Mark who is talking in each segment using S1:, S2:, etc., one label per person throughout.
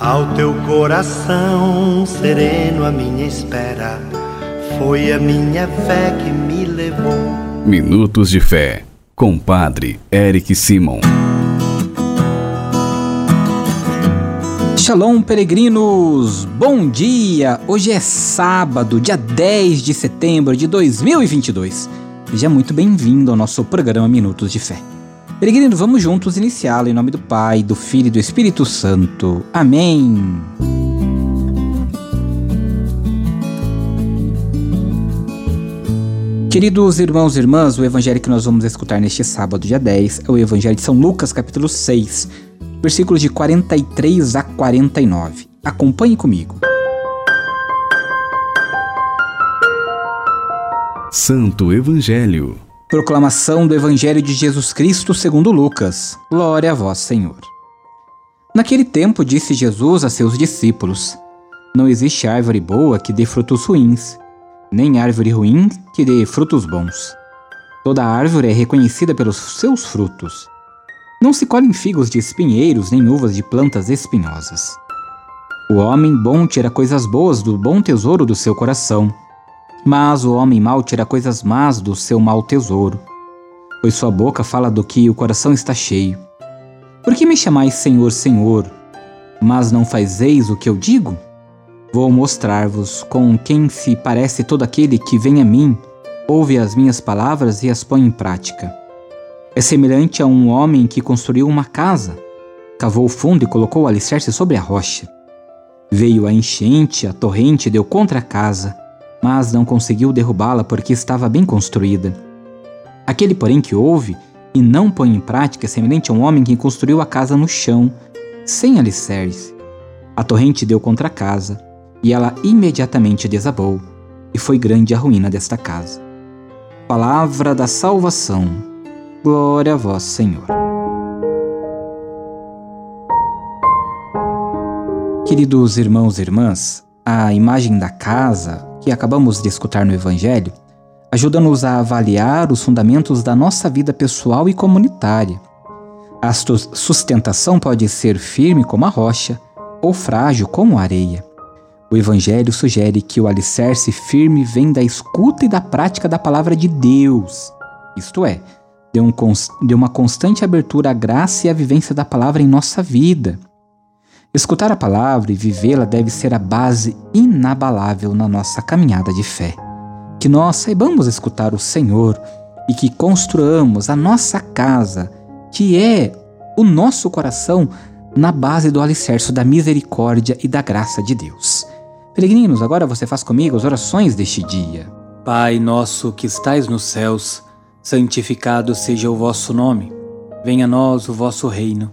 S1: Ao teu coração sereno, a minha espera foi a minha fé que me levou.
S2: Minutos de Fé, com Padre Eric Simon.
S3: Shalom, peregrinos! Bom dia! Hoje é sábado, dia 10 de setembro de 2022. Seja muito bem-vindo ao nosso programa Minutos de Fé. Peregrino, vamos juntos iniciá-lo em nome do Pai, do Filho e do Espírito Santo. Amém. Queridos irmãos e irmãs, o evangelho que nós vamos escutar neste sábado, dia 10, é o evangelho de São Lucas, capítulo 6, versículos de 43 a 49. Acompanhe comigo.
S2: Santo Evangelho
S3: Proclamação do Evangelho de Jesus Cristo segundo Lucas. Glória a vós, Senhor. Naquele tempo disse Jesus a seus discípulos: Não existe árvore boa que dê frutos ruins, nem árvore ruim que dê frutos bons. Toda árvore é reconhecida pelos seus frutos. Não se colhem figos de espinheiros nem uvas de plantas espinhosas. O homem bom tira coisas boas do bom tesouro do seu coração mas o homem mau tira coisas más do seu mau tesouro, pois sua boca fala do que o coração está cheio. Por que me chamais Senhor, Senhor, mas não fazeis o que eu digo? Vou mostrar-vos com quem se parece todo aquele que vem a mim, ouve as minhas palavras e as põe em prática. É semelhante a um homem que construiu uma casa, cavou fundo e colocou o alicerce sobre a rocha. Veio a enchente, a torrente deu contra a casa, mas não conseguiu derrubá-la porque estava bem construída. Aquele, porém, que ouve e não põe em prática é semelhante a um homem que construiu a casa no chão, sem alicerce. A torrente deu contra a casa, e ela imediatamente desabou, e foi grande a ruína desta casa. Palavra da salvação. Glória a vós, Senhor. Queridos irmãos e irmãs, a imagem da casa que acabamos de escutar no Evangelho ajuda-nos a avaliar os fundamentos da nossa vida pessoal e comunitária. A sustentação pode ser firme como a rocha ou frágil como a areia. O Evangelho sugere que o alicerce firme vem da escuta e da prática da palavra de Deus, isto é, de, um, de uma constante abertura à graça e à vivência da palavra em nossa vida. Escutar a palavra e vivê-la deve ser a base inabalável na nossa caminhada de fé. Que nós saibamos escutar o Senhor e que construamos a nossa casa, que é o nosso coração, na base do alicerce da misericórdia e da graça de Deus. Peregrinos, agora você faz comigo as orações deste dia. Pai nosso que estais nos céus, santificado seja o vosso nome. Venha a nós o vosso reino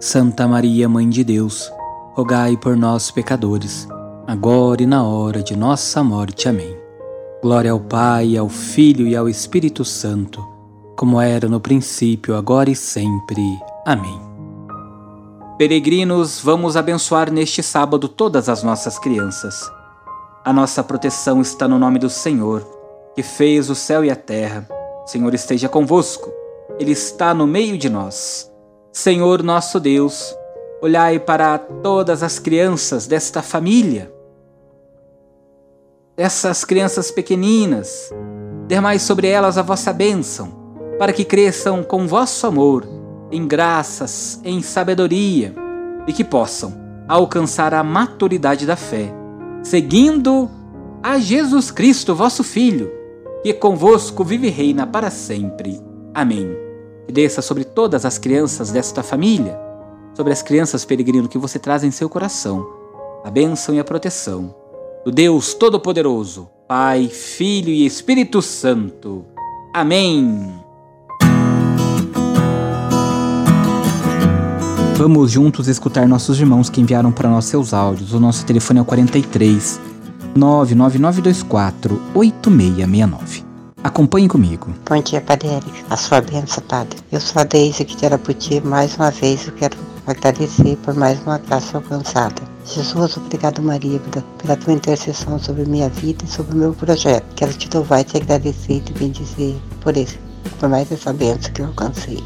S3: Santa Maria, Mãe de Deus, rogai por nós, pecadores, agora e na hora de nossa morte. Amém. Glória ao Pai, ao Filho e ao Espírito Santo, como era no princípio, agora e sempre. Amém. Peregrinos, vamos abençoar neste sábado todas as nossas crianças. A nossa proteção está no nome do Senhor, que fez o céu e a terra. O Senhor esteja convosco, Ele está no meio de nós. Senhor nosso Deus, olhai para todas as crianças desta família, dessas crianças pequeninas, dermai sobre elas a vossa bênção, para que cresçam com vosso amor, em graças, em sabedoria, e que possam alcançar a maturidade da fé, seguindo a Jesus Cristo, vosso Filho, que convosco vive e reina para sempre. Amém e desça sobre todas as crianças desta família, sobre as crianças peregrino que você traz em seu coração, a bênção e a proteção do Deus Todo-Poderoso, Pai, Filho e Espírito Santo. Amém. Vamos juntos escutar nossos irmãos que enviaram para nós seus áudios. O nosso telefone é o 43 99924 8669. Acompanhe comigo.
S4: Bom dia, Padre. A sua bênção, Padre. Eu sou a Deise aqui de Araputi. Mais uma vez eu quero agradecer por mais uma graça alcançada. Jesus, obrigado, Maria, pela tua intercessão sobre minha vida e sobre o meu projeto. Quero te louvar e te agradecer e te bendizer por isso, por mais essa bênção que eu alcancei.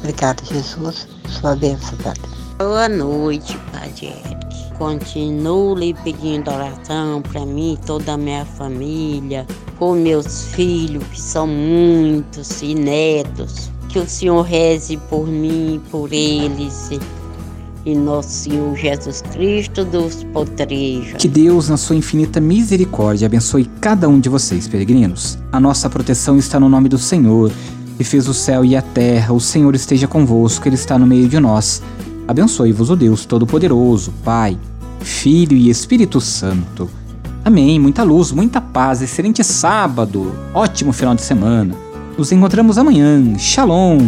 S4: Obrigado, Jesus. Sua bênção, Padre.
S5: Boa noite, Padre Eric. Continuo lhe pedindo oração para mim, toda a minha família, por meus filhos, que são muitos, e netos. Que o Senhor reze por mim, por eles, e nosso Senhor Jesus Cristo dos potrejos.
S3: Que Deus, na sua infinita misericórdia, abençoe cada um de vocês, peregrinos. A nossa proteção está no nome do Senhor, que fez o céu e a terra. O Senhor esteja convosco, Ele está no meio de nós. Abençoe-vos o Deus Todo-Poderoso, Pai Filho e Espírito Santo. Amém. Muita luz, muita paz, excelente sábado, ótimo final de semana. Nos encontramos amanhã. Shalom.